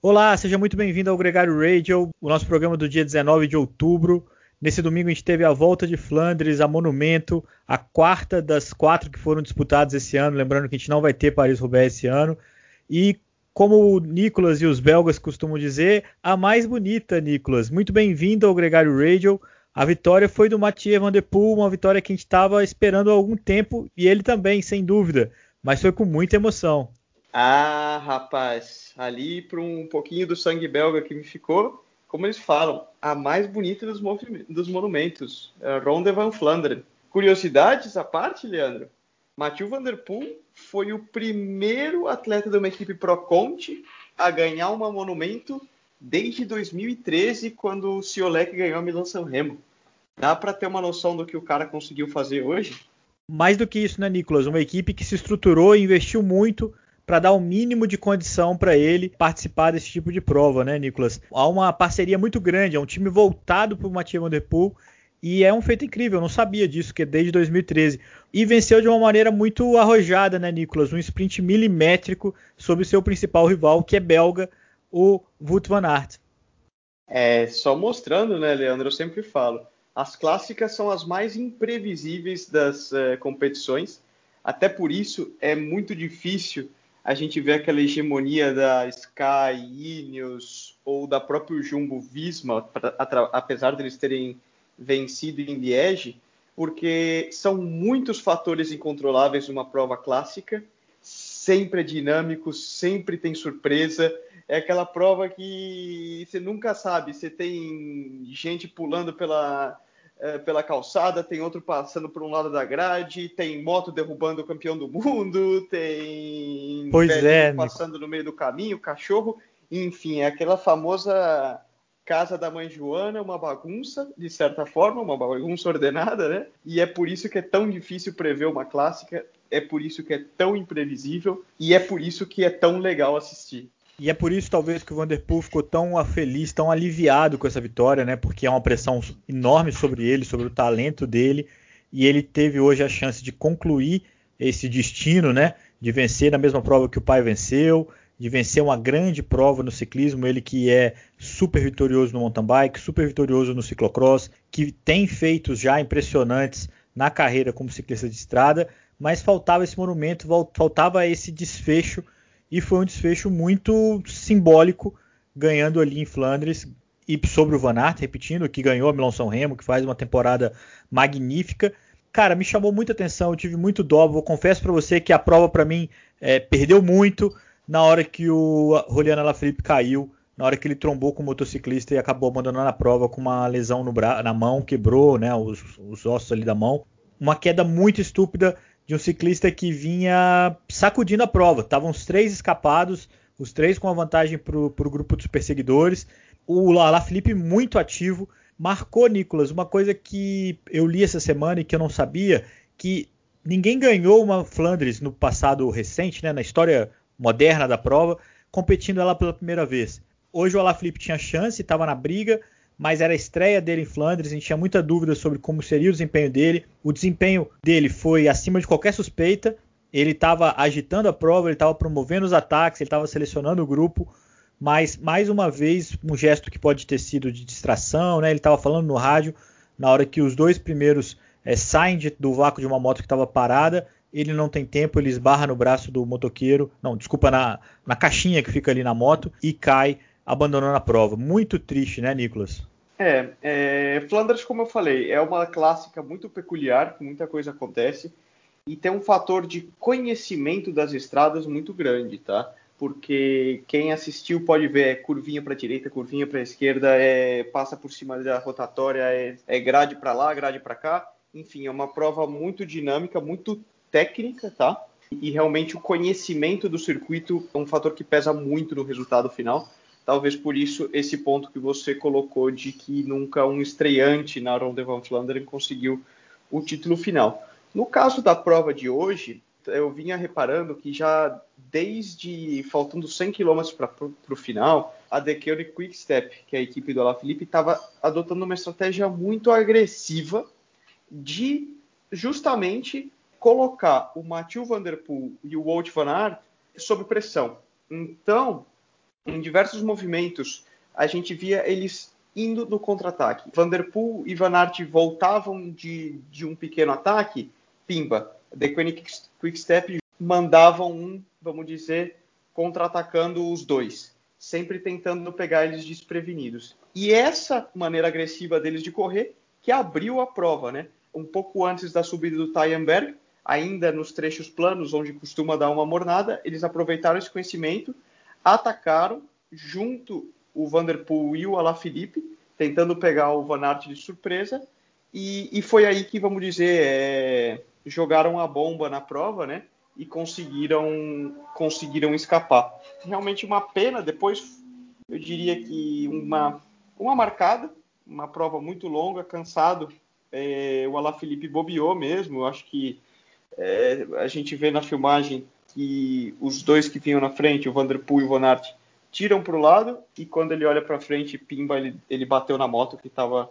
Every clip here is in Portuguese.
Olá, seja muito bem-vindo ao Gregário Radio, o nosso programa do dia 19 de outubro. Nesse domingo a gente teve a volta de Flandres, a Monumento, a quarta das quatro que foram disputadas esse ano. Lembrando que a gente não vai ter Paris-Roubaix esse ano. E como o Nicolas e os belgas costumam dizer, a mais bonita, Nicolas. Muito bem-vindo ao Gregário Radio. A vitória foi do Mathieu Van Der Poel, uma vitória que a gente estava esperando há algum tempo e ele também, sem dúvida, mas foi com muita emoção. Ah, rapaz, ali para um pouquinho do sangue belga que me ficou, como eles falam, a mais bonita dos, dos monumentos, Ronde van Flanderen. Curiosidades à parte, Leandro? Mathieu Van Der Poel foi o primeiro atleta de uma equipe Pro Conti a ganhar uma monumento desde 2013, quando o Ciolek ganhou a Milan-San Remo. Dá para ter uma noção do que o cara conseguiu fazer hoje? Mais do que isso, né, Nicolas? Uma equipe que se estruturou e investiu muito para dar o mínimo de condição para ele participar desse tipo de prova, né, Nicolas? Há uma parceria muito grande, é um time voltado para o Mathieu Van Der Poel e é um feito incrível, eu não sabia disso, que é desde 2013. E venceu de uma maneira muito arrojada, né, Nicolas? Um sprint milimétrico sobre seu principal rival, que é belga, o Wout van Aert. É, só mostrando, né, Leandro, eu sempre falo, as clássicas são as mais imprevisíveis das uh, competições, até por isso é muito difícil a gente vê aquela hegemonia da Sky, Ineos ou da própria Jumbo Visma, apesar de eles terem vencido em Liege, porque são muitos fatores incontroláveis numa prova clássica, sempre é dinâmico, sempre tem surpresa. É aquela prova que você nunca sabe, você tem gente pulando pela, é, pela calçada, tem outro passando por um lado da grade, tem moto derrubando o campeão do mundo, tem pois é, passando Nico. no meio do caminho, cachorro, enfim, é aquela famosa casa da mãe Joana, uma bagunça, de certa forma, uma bagunça ordenada, né? E é por isso que é tão difícil prever uma clássica, é por isso que é tão imprevisível e é por isso que é tão legal assistir. E é por isso, talvez, que o Vanderpool ficou tão feliz, tão aliviado com essa vitória, né? Porque é uma pressão enorme sobre ele, sobre o talento dele. E ele teve hoje a chance de concluir esse destino, né? De vencer na mesma prova que o pai venceu, de vencer uma grande prova no ciclismo. Ele que é super vitorioso no mountain bike, super vitorioso no ciclocross, que tem feitos já impressionantes na carreira como ciclista de estrada, mas faltava esse monumento, faltava esse desfecho e foi um desfecho muito simbólico, ganhando ali em Flandres e sobre o Van Aert, repetindo, que ganhou a Milão São Remo, que faz uma temporada magnífica. Cara, me chamou muita atenção, eu tive muito dó, vou confesso para você que a prova para mim é, perdeu muito na hora que o Juliano Alaphilippe caiu, na hora que ele trombou com o motociclista e acabou abandonando a prova com uma lesão no bra na mão, quebrou né, os, os ossos ali da mão. Uma queda muito estúpida, de um ciclista que vinha sacudindo a prova. Estavam os três escapados, os três com a vantagem para o grupo dos perseguidores. O Lala Felipe muito ativo. Marcou, Nicolas, uma coisa que eu li essa semana e que eu não sabia, que ninguém ganhou uma Flandres no passado recente, né, na história moderna da prova, competindo ela pela primeira vez. Hoje o Alaphilippe tinha chance, estava na briga, mas era a estreia dele em Flandres, a gente tinha muita dúvida sobre como seria o desempenho dele. O desempenho dele foi acima de qualquer suspeita. Ele estava agitando a prova, ele estava promovendo os ataques, ele estava selecionando o grupo, mas mais uma vez um gesto que pode ter sido de distração, né? Ele estava falando no rádio na hora que os dois primeiros é, saem de, do vácuo de uma moto que estava parada. Ele não tem tempo, ele esbarra no braço do motoqueiro, não, desculpa, na, na caixinha que fica ali na moto e cai abandonando a prova. Muito triste, né, Nicolas? É, é, Flanders, como eu falei, é uma clássica muito peculiar, muita coisa acontece, e tem um fator de conhecimento das estradas muito grande, tá? Porque quem assistiu pode ver é curvinha para direita, curvinha para esquerda, é, passa por cima da rotatória, é, é grade para lá, grade para cá. Enfim, é uma prova muito dinâmica, muito técnica, tá? E realmente o conhecimento do circuito é um fator que pesa muito no resultado final. Talvez por isso esse ponto que você colocou de que nunca um estreante na Ronde van Flanderen conseguiu o título final. No caso da prova de hoje, eu vinha reparando que já desde faltando 100 km para o final, a Quick Quickstep, que é a equipe do Alaphilippe, estava adotando uma estratégia muito agressiva de justamente colocar o Mathieu Van Der Poel e o Wout van Aert sob pressão. Então, em diversos movimentos, a gente via eles indo no contra-ataque. Vanderpool e Van Aert voltavam de, de um pequeno ataque, pimba. The Quick-Step mandavam um, vamos dizer, contra-atacando os dois, sempre tentando pegar eles desprevenidos. E essa maneira agressiva deles de correr que abriu a prova, né? Um pouco antes da subida do Tyenberg, ainda nos trechos planos, onde costuma dar uma mornada, eles aproveitaram esse conhecimento, atacaram junto o Vanderpool e o Alaphilippe, tentando pegar o Van Aert de surpresa, e, e foi aí que, vamos dizer, é, jogaram a bomba na prova, né? E conseguiram, conseguiram escapar. Realmente uma pena, depois eu diria que uma, uma marcada, uma prova muito longa, cansado, é, o Alaphilippe bobeou mesmo, eu acho que é, a gente vê na filmagem que os dois que vinham na frente, o Vanderpool e o Van Aert, tiram para o lado e quando ele olha para frente, pimba, ele, ele bateu na moto que estava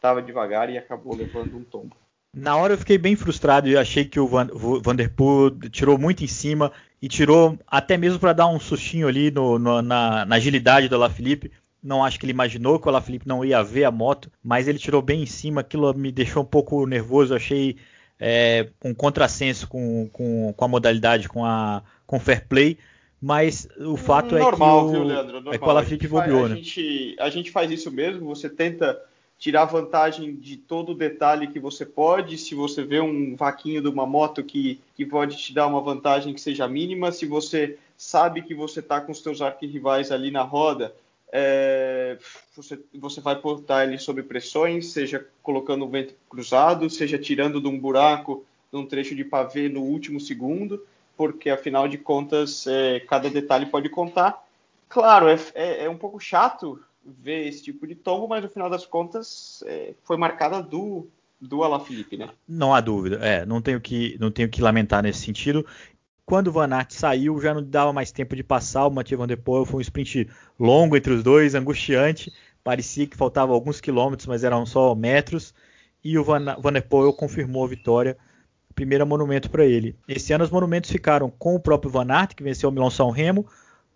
tava devagar e acabou levando um tombo. Na hora eu fiquei bem frustrado e achei que o Van, Vanderpool tirou muito em cima e tirou até mesmo para dar um sustinho ali no, no, na, na, agilidade do Alaphilippe. Não acho que ele imaginou que o Alaphilippe não ia ver a moto, mas ele tirou bem em cima. Aquilo me deixou um pouco nervoso. achei é, um contrassenso com, com, com, a modalidade, com a com fair play. Mas o fato é que o, viu, Leandro, normal. é que o Alaphilippe bobeou, a né? Gente, a gente faz isso mesmo, você tenta tirar vantagem de todo o detalhe que você pode. Se você vê um vaquinho de uma moto que, que pode te dar uma vantagem que seja mínima, se você sabe que você está com os seus arquirrivais ali na roda, é, você, você vai portar ele sob pressões, seja colocando o vento cruzado, seja tirando de um buraco, num trecho de pavê no último segundo, porque afinal de contas é, cada detalhe pode contar. Claro, é, é, é, um pouco chato ver esse tipo de tombo, mas no final das contas é, foi marcada do do Alaphilippe, né? Não há dúvida, é, não tenho que não tenho que lamentar nesse sentido. Quando o Van Aert saiu, já não dava mais tempo de passar. O Mathieu Van Der Poel foi um sprint longo entre os dois, angustiante. Parecia que faltava alguns quilômetros, mas eram só metros. E o Van, Van Der Poel confirmou a vitória. Primeiro monumento para ele. Esse ano os monumentos ficaram com o próprio Van Aert, que venceu o Milão-São Remo,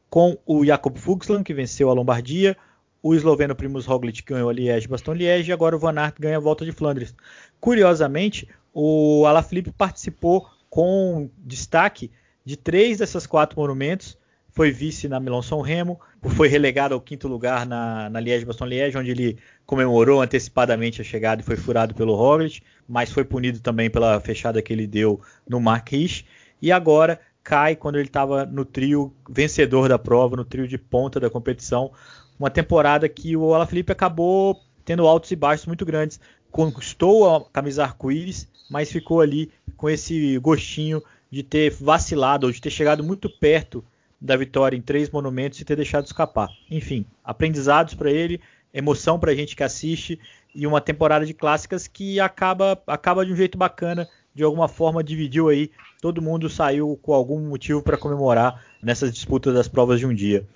com o Jakob Fuchsland, que venceu a Lombardia, o esloveno Primus Roglic ganhou a Liège-Bastogne-Liège e agora o Van Aert ganha a Volta de Flandres. Curiosamente, o Alaphilippe participou com destaque de três dessas quatro monumentos, foi vice na Milão São Remo, foi relegado ao quinto lugar na, na Liège-Bastogne-Liège, onde ele comemorou antecipadamente a chegada e foi furado pelo Roglic, mas foi punido também pela fechada que ele deu no Marquis. E agora cai quando ele estava no trio vencedor da prova, no trio de ponta da competição. Uma temporada que o Alaphilippe acabou tendo altos e baixos muito grandes. Conquistou a camisa arco-íris, mas ficou ali com esse gostinho de ter vacilado ou de ter chegado muito perto da vitória em três monumentos e ter deixado escapar. Enfim, aprendizados para ele, emoção para a gente que assiste e uma temporada de clássicas que acaba, acaba de um jeito bacana, de alguma forma dividiu aí, todo mundo saiu com algum motivo para comemorar nessas disputas das provas de um dia.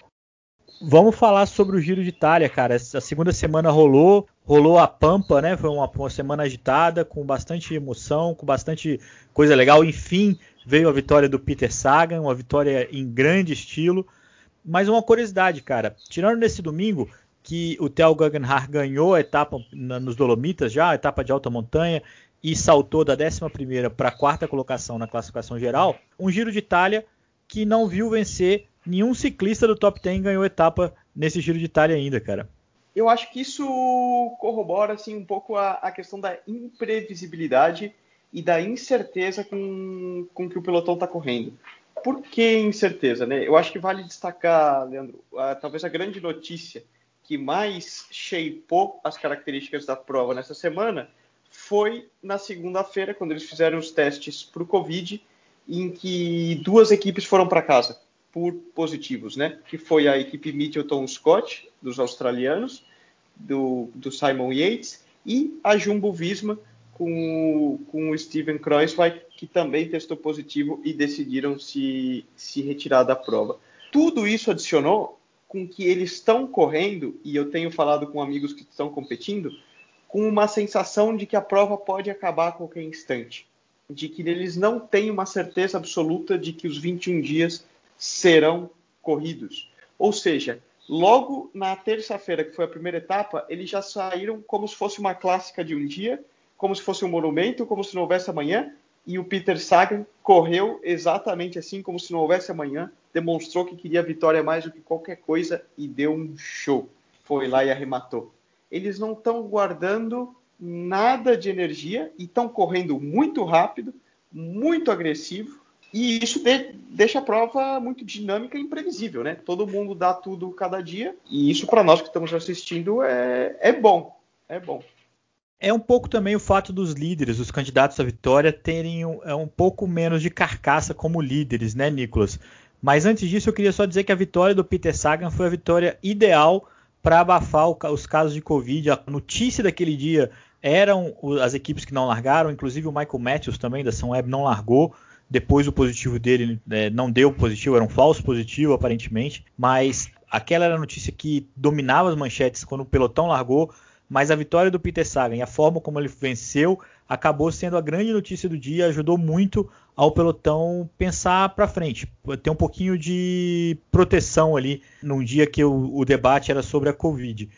Vamos falar sobre o Giro de Itália, cara. A segunda semana rolou, rolou a Pampa, né? Foi uma, uma semana agitada, com bastante emoção, com bastante coisa legal. Enfim, veio a vitória do Peter Sagan, uma vitória em grande estilo. Mas uma curiosidade, cara, tirando nesse domingo que o Theo Guggenhardt ganhou a etapa nos Dolomitas já, a etapa de alta montanha, e saltou da 11 para a quarta colocação na classificação geral, um Giro de Itália que não viu vencer nenhum ciclista do top 10 ganhou etapa nesse Giro de Itália ainda, cara. Eu acho que isso corrobora assim um pouco a, a questão da imprevisibilidade e da incerteza com, com que o pelotão está correndo. Por que incerteza, né? Eu acho que vale destacar, Leandro, a, talvez a grande notícia que mais shapeou as características da prova nessa semana foi na segunda-feira, quando eles fizeram os testes para o Covid, em que duas equipes foram para casa por positivos, né? Que foi a equipe Mitchelton Scott, dos australianos, do, do Simon Yates, e a Jumbo Visma, com, com o Steven Kreuzweig, que também testou positivo e decidiram se, se retirar da prova. Tudo isso adicionou com que eles estão correndo, e eu tenho falado com amigos que estão competindo, com uma sensação de que a prova pode acabar a qualquer instante. De que eles não têm uma certeza absoluta de que os 21 dias serão corridos. Ou seja, logo na terça-feira, que foi a primeira etapa, eles já saíram como se fosse uma clássica de um dia, como se fosse um monumento, como se não houvesse amanhã, e o Peter Sagan correu exatamente assim, como se não houvesse amanhã, demonstrou que queria vitória mais do que qualquer coisa e deu um show. Foi lá e arrematou. Eles não estão guardando nada de energia e estão correndo muito rápido, muito agressivo, e isso de, deixa a prova muito dinâmica e imprevisível, né? Todo mundo dá tudo cada dia, e isso para nós que estamos assistindo é, é bom, é bom. É um pouco também o fato dos líderes, os candidatos à vitória, terem um, é um pouco menos de carcaça como líderes, né, Nicolas? Mas antes disso, eu queria só dizer que a vitória do Peter Sagan foi a vitória ideal para abafar o, os casos de Covid. A notícia daquele dia eram as equipes que não largaram, inclusive o Michael Matthews também da São Web não largou. Depois o positivo dele é, não deu positivo, era um falso positivo aparentemente, mas aquela era a notícia que dominava as manchetes quando o pelotão largou. Mas a vitória do Peter Sagan e a forma como ele venceu acabou sendo a grande notícia do dia, ajudou muito ao pelotão pensar para frente, ter um pouquinho de proteção ali num dia que o, o, debate era sobre a Covid.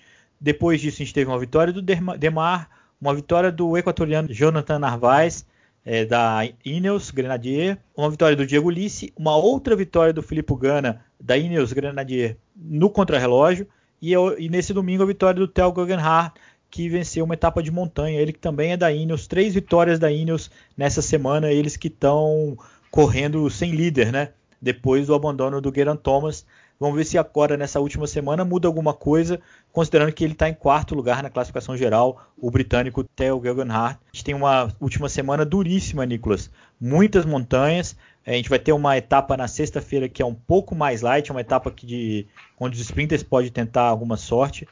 Depois disso, a gente teve uma vitória do Demar, uma vitória do equatoriano Jonathan Narvaez, é, da Ineos Grenadier, uma vitória do Diego Lisse, uma outra vitória do Filippo Gana, da Ineos Grenadier, no contrarrelógio, e, e nesse domingo a vitória do Theo Guggenhardt, que venceu uma etapa de montanha, ele que também é da Ineos, três vitórias da Ineos nessa semana, eles que estão correndo sem líder, né? Depois do abandono do Geraint Thomas, Vamos ver se agora, nessa última semana, muda alguma coisa, considerando que ele está em quarto lugar na classificação geral, o britânico Theo Guggenhardt. A gente tem uma última semana duríssima, Nicolas. Muitas montanhas. A gente vai ter uma etapa na sexta-feira que é um pouco mais light, uma etapa que de, onde os sprinters podem tentar alguma sorte.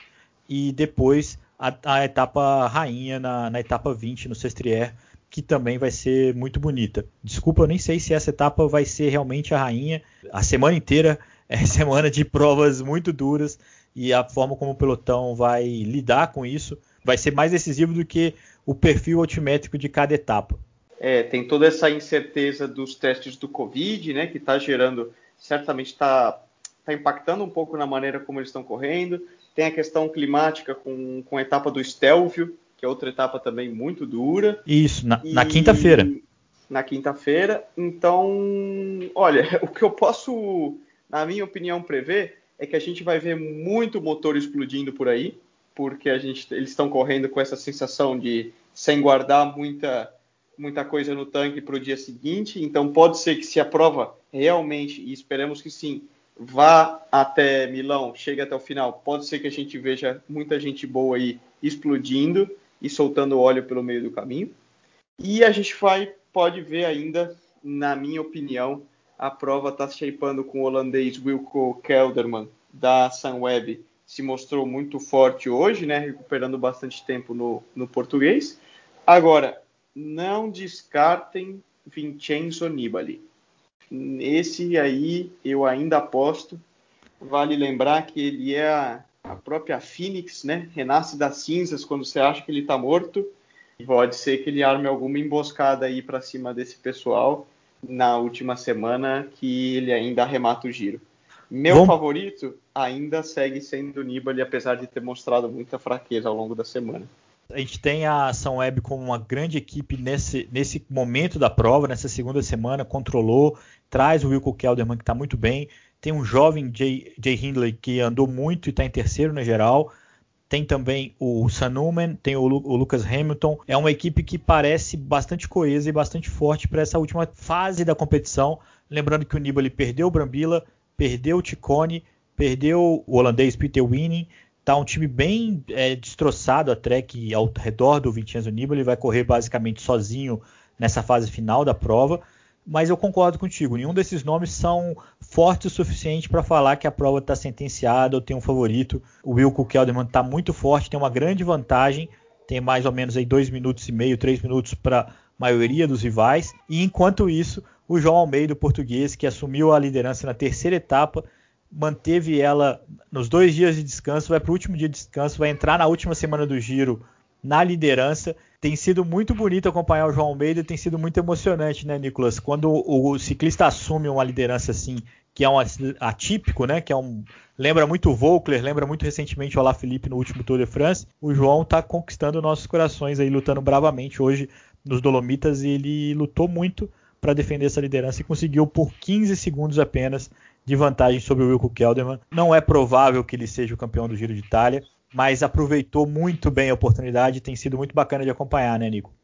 E depois a, a etapa rainha na, na etapa 20 no Sestriere, que também vai ser muito bonita. Desculpa, eu nem sei se essa etapa vai ser realmente a rainha. A semana inteira é semana de provas muito duras e a forma como o pelotão vai lidar com isso vai ser mais decisivo do que o perfil altimétrico de cada etapa. É, tem toda essa incerteza dos testes do Covid, né, que está gerando, certamente está tá impactando um pouco na maneira como eles estão correndo. Tem a questão climática com, com a etapa do Stelvio, que é outra etapa também muito dura. Isso, na, na quinta-feira. Na quinta-feira. Então, olha, o que eu posso na minha opinião, prever é que a gente vai ver muito motor explodindo por aí, porque a gente, eles estão correndo com essa sensação de sem guardar muita, muita coisa no tanque para o dia seguinte. Então, pode ser que se a prova realmente, e esperamos que sim, vá até Milão, chegue até o final, pode ser que a gente veja muita gente boa aí explodindo e soltando óleo pelo meio do caminho. E a gente vai, pode ver ainda, na minha opinião, a prova está shapeando com o holandês Wilco Kelderman da Sunweb. Se mostrou muito forte hoje, né? Recuperando bastante tempo no, no português. Agora, não descartem Vincenzo Nibali. Esse aí eu ainda aposto. Vale lembrar que ele é a, a própria Phoenix, né? Renasce das cinzas quando você acha que ele está morto. Pode ser que ele arme alguma emboscada aí para cima desse pessoal na última semana que ele ainda arremata o giro. Meu Bom. favorito ainda segue sendo o Nibali, apesar de ter mostrado muita fraqueza ao longo da semana. A gente tem a Ação Web como uma grande equipe nesse, nesse momento da prova, nessa segunda semana, controlou, traz o Wilco Kelderman que está muito bem, tem um jovem Jay, Jay Hindley que andou muito e está em terceiro na geral, tem também o Sanuman, tem o, o, Lucas Hamilton. É uma equipe que parece bastante coesa e bastante forte para essa última fase da competição. Lembrando que o Nibali perdeu o Brambila, perdeu o Ticone, perdeu o holandês Peter Winning. Tá um time bem é, destroçado a track ao redor do Vincenzo Nibali. Vai correr basicamente sozinho nessa fase final da prova mas eu concordo contigo. Nenhum desses nomes são fortes o suficiente para falar que a prova está sentenciada ou tem um favorito. O Wilco Kelderman está muito forte, tem uma grande vantagem, tem mais ou menos aí dois minutos e meio, três minutos para a maioria dos rivais. E enquanto isso, o João Almeida, o português, que assumiu a liderança na terceira etapa, manteve ela nos dois dias de descanso, vai para o último dia de descanso, vai entrar na última semana do giro na liderança. Tem sido muito bonito acompanhar o João Almeida, tem sido muito emocionante, né, Nicolas? Quando o ciclista assume uma liderança assim, que é um atípico, né? Que é um lembra muito o Volkler, lembra muito recentemente o Olá Felipe no último Tour de France. O João está conquistando nossos corações aí, lutando bravamente hoje nos Dolomitas e ele lutou muito para defender essa liderança e conseguiu por 15 segundos apenas de vantagem sobre o Wilco Kelderman. Não é provável que ele seja o campeão do Giro de Itália, mas aproveitou muito bem a oportunidade tem sido muito bacana de acompanhar, né, Nico?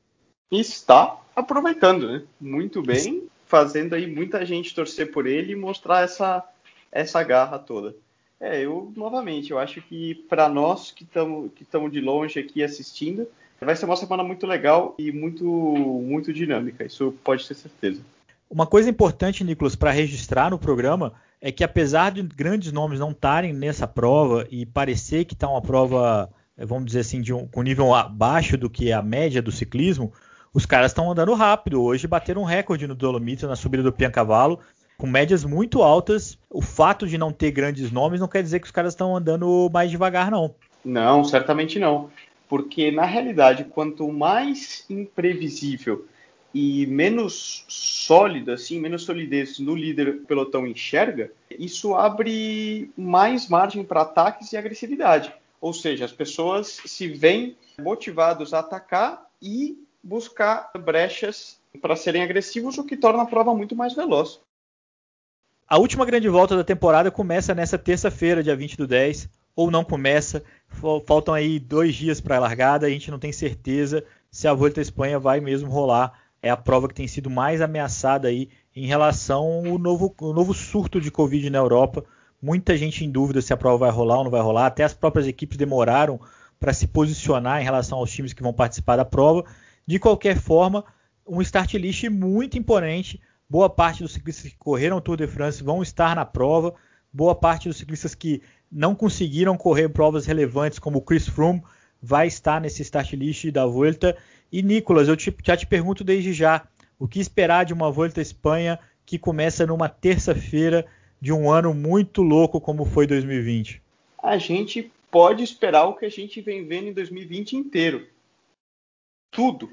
Está aproveitando, né? Muito bem fazendo aí muita gente torcer por ele e mostrar essa, essa garra toda. É, eu, novamente, eu acho que para nós que estamos que de longe aqui assistindo, vai ser uma semana muito legal e muito, muito dinâmica, isso pode ter certeza. Uma coisa importante, Nicolas, para registrar no programa é que apesar de grandes nomes não estarem nessa prova e parecer que está uma prova, vamos dizer assim, de um, com nível abaixo do que a média do ciclismo, os caras estão andando rápido. Hoje bateram um recorde no Dolomites na subida do Piancavalo, com médias muito altas. O fato de não ter grandes nomes não quer dizer que os caras estão andando mais devagar, não. Não, certamente não. Porque, na realidade, quanto mais imprevisível e menos sólida, assim, menos solidez no líder pelotão enxerga, isso abre mais margem para ataques e agressividade. Ou seja, as pessoas se veem motivados a atacar e buscar brechas para serem agressivos, o que torna a prova muito mais veloz. A última grande volta da temporada começa nessa terça-feira, dia 20 do 10, ou não começa. Faltam aí dois dias para a largada, a gente não tem certeza se a Volta à Espanha vai mesmo rolar. É a prova que tem sido mais ameaçada aí em relação ao novo, ao novo surto de Covid na Europa. Muita gente em dúvida se a prova vai rolar ou não vai rolar. Até as próprias equipes demoraram para se posicionar em relação aos times que vão participar da prova. De qualquer forma, um start list muito imponente. Boa parte dos ciclistas que correram o Tour de France vão estar na prova. Boa parte dos ciclistas que não conseguiram correr provas relevantes, como o Chris Froome, vai estar nesse start list da Volta. E Nicolas, eu te, já te pergunto desde já, o que esperar de uma Volta à Espanha que começa numa terça-feira de um ano muito louco como foi 2020? A gente pode esperar o que a gente vem vendo em 2020 inteiro tudo.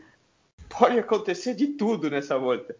Pode acontecer de tudo nessa volta.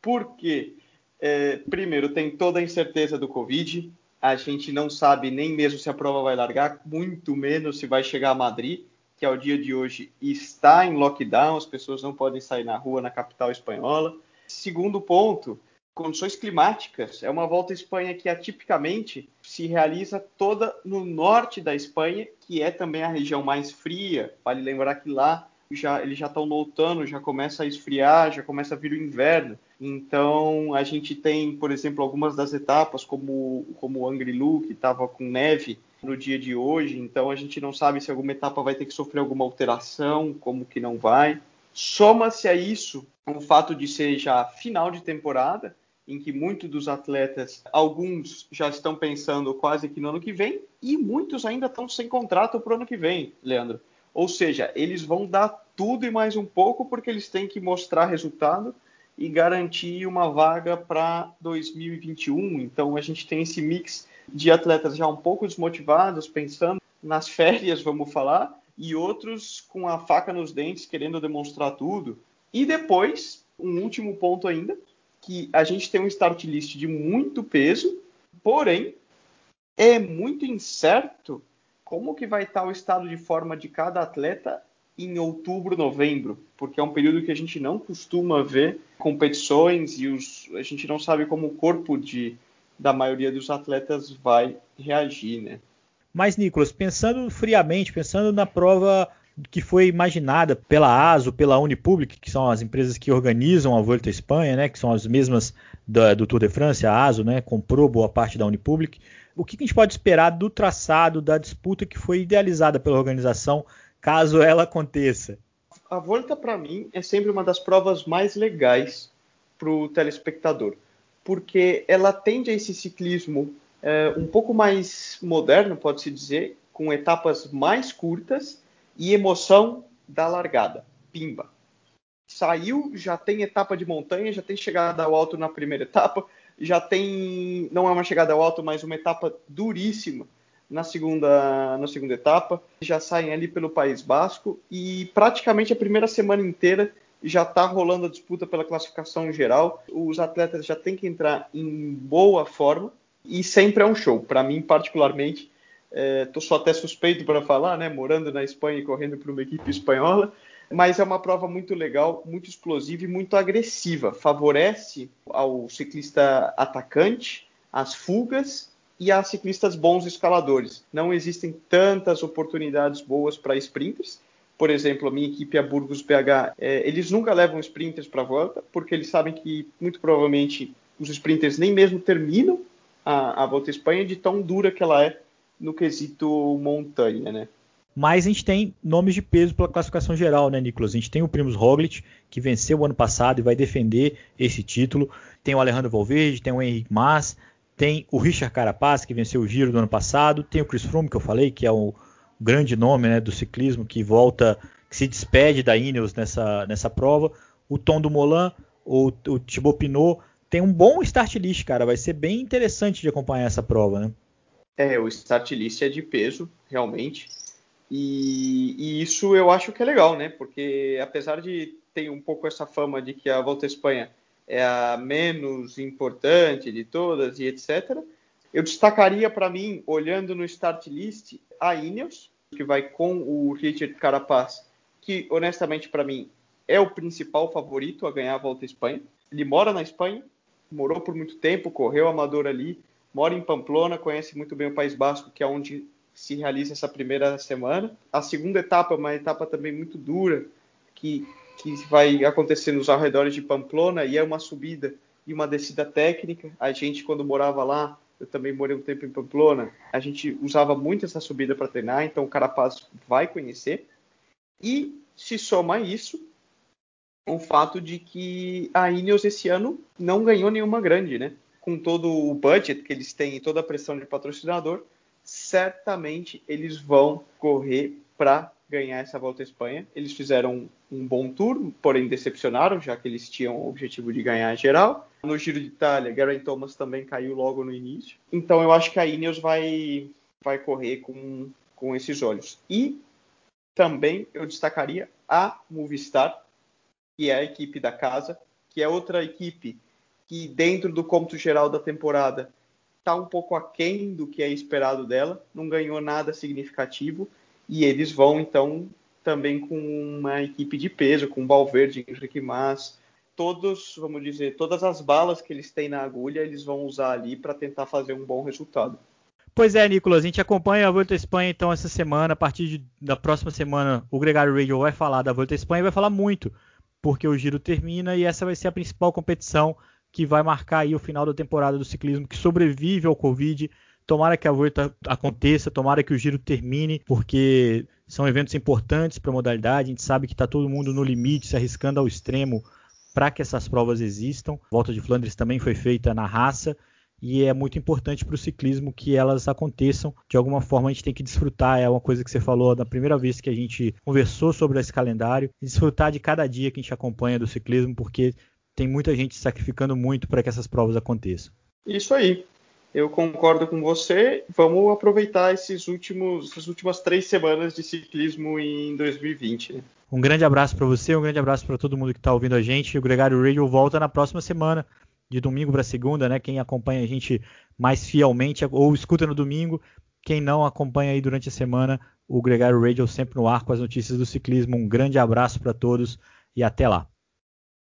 Porque, é, primeiro, tem toda a incerteza do Covid. A gente não sabe nem mesmo se a prova vai largar, muito menos se vai chegar a Madrid, que ao dia de hoje está em lockdown, as pessoas não podem sair na rua na capital espanhola. Segundo ponto, condições climáticas. É uma volta à Espanha que atipicamente se realiza toda no norte da Espanha, que é também a região mais fria. Vale lembrar que lá já, eles já estão no outono, já começa a esfriar, já começa a vir o inverno. Então a gente tem, por exemplo, algumas das etapas, como, como o Angrilu, que estava com neve no dia de hoje, então a gente não sabe se alguma etapa vai ter que sofrer alguma alteração, como que não vai. Soma-se a isso o fato de ser já final de temporada, em que muitos dos atletas, alguns já estão pensando quase que no ano que vem, e muitos ainda estão sem contrato para o ano que vem, Leandro. Ou seja, eles vão dar tudo e mais um pouco porque eles têm que mostrar resultado e garantir uma vaga para 2021. Então a gente tem esse mix de atletas já um pouco desmotivados, pensando nas férias, vamos falar, e outros com a faca nos dentes, querendo demonstrar tudo. E depois, um último ponto ainda, que a gente tem um start list de muito peso, porém é muito incerto como que vai estar o estado de forma de cada atleta em outubro, novembro, porque é um período que a gente não costuma ver competições e os, a gente não sabe como o corpo de, da maioria dos atletas vai reagir, né? Mas, Nicolas, pensando friamente, pensando na prova que foi imaginada pela ASO, pela Unipublic, que são as empresas que organizam a Volta à Espanha, né, que são as mesmas da, do Tour de France, a ASO, né, comprou boa parte da Unipublic o que a gente pode esperar do traçado da disputa que foi idealizada pela organização, caso ela aconteça? A Volta, para mim, é sempre uma das provas mais legais para o telespectador, porque ela tende a esse ciclismo é, um pouco mais moderno, pode-se dizer, com etapas mais curtas e emoção da largada. Pimba. Saiu, já tem etapa de montanha, já tem chegada ao alto na primeira etapa, já tem, não é uma chegada ao alto, mas uma etapa duríssima na segunda, na segunda etapa. Já saem ali pelo País Basco e praticamente a primeira semana inteira já está rolando a disputa pela classificação geral. Os atletas já têm que entrar em boa forma e sempre é um show. Para mim, particularmente, estou é, só até suspeito para falar, né? Morando na Espanha e correndo para uma equipe espanhola, mas é uma prova muito legal, muito explosiva e muito agressiva. Favorece ao ciclista atacante, as fugas e a ciclistas bons escaladores. Não existem tantas oportunidades boas para sprinters. Por exemplo, a minha equipe, a Burgos BH, é, eles nunca levam sprinters para a volta, porque eles sabem que muito provavelmente os sprinters nem mesmo terminam a, a volta à Espanha de tão dura que ela é no quesito montanha, né? Mas a gente tem nomes de peso pela classificação geral, né, Nicolas? A gente tem o Primus Roglic, que venceu o ano passado e vai defender esse título. Tem o Alejandro Valverde, tem o Henrique Mas, tem o Richard Carapaz, que venceu o Giro do ano passado, tem o Chris Froome, que eu falei, que é o grande nome né, do ciclismo, que volta, que se despede da Ineos nessa, nessa prova, o Tom do Molan, o, o Thibaut Pinot, tem um bom start list, cara, vai ser bem interessante de acompanhar essa prova, né? É, o start list é de peso, realmente, e, e isso eu acho que é legal, né, porque apesar de ter um pouco essa fama de que a Volta à Espanha é a menos importante de todas e etc. Eu destacaria para mim, olhando no start list, a Ineos, que vai com o Richard Carapaz, que honestamente para mim é o principal favorito a ganhar a Volta à Espanha. Ele mora na Espanha, morou por muito tempo, correu amador ali, mora em Pamplona, conhece muito bem o País Basco, que é onde se realiza essa primeira semana. A segunda etapa é uma etapa também muito dura, que que vai acontecer nos arredores de Pamplona e é uma subida e uma descida técnica. A gente, quando morava lá, eu também morei um tempo em Pamplona, a gente usava muito essa subida para treinar, então o Carapaz vai conhecer. E se soma isso o fato de que a Ineos esse ano não ganhou nenhuma grande, né? Com todo o budget que eles têm e toda a pressão de patrocinador, certamente eles vão correr para ganhar essa volta à Espanha. Eles fizeram um bom tour, porém decepcionaram, já que eles tinham o objetivo de ganhar geral. No Giro de Itália, Geraint Thomas também caiu logo no início. Então eu acho que a Ineos vai, vai correr com, com esses olhos. E também eu destacaria a Movistar, que é a equipe da casa, que é outra equipe que dentro do cômputo geral da temporada está um pouco aquém do que é esperado dela, não ganhou nada significativo, e eles vão, então, também com uma equipe de peso, com Valverde, Henrique Mas, todos, vamos dizer, todas as balas que eles têm na agulha, eles vão usar ali para tentar fazer um bom resultado. Pois é, Nicolas, a gente acompanha a Volta à Espanha então essa semana, a partir de, da próxima semana o Gregário Radio vai falar da Volta à Espanha e vai falar muito, porque o giro termina e essa vai ser a principal competição que vai marcar aí o final da temporada do ciclismo que sobrevive ao Covid, Tomara que a volta aconteça, tomara que o giro termine, porque são eventos importantes para a modalidade. A gente sabe que está todo mundo no limite, se arriscando ao extremo para que essas provas existam. A volta de Flandres também foi feita na raça e é muito importante para o ciclismo que elas aconteçam. De alguma forma a gente tem que desfrutar, é uma coisa que você falou da primeira vez que a gente conversou sobre esse calendário, desfrutar de cada dia que a gente acompanha do ciclismo, porque tem muita gente sacrificando muito para que essas provas aconteçam. Isso aí eu concordo com você. Vamos aproveitar esses últimos, essas últimas três semanas de ciclismo em 2020. Né? Um grande abraço para você, um grande abraço para todo mundo que está ouvindo a gente. O Gregário Radio volta na próxima semana, de domingo para segunda, né? Quem acompanha a gente mais fielmente ou escuta no domingo, quem não acompanha aí durante a semana, o Gregário Radio sempre no ar com as notícias do ciclismo. Um grande abraço para todos e até lá.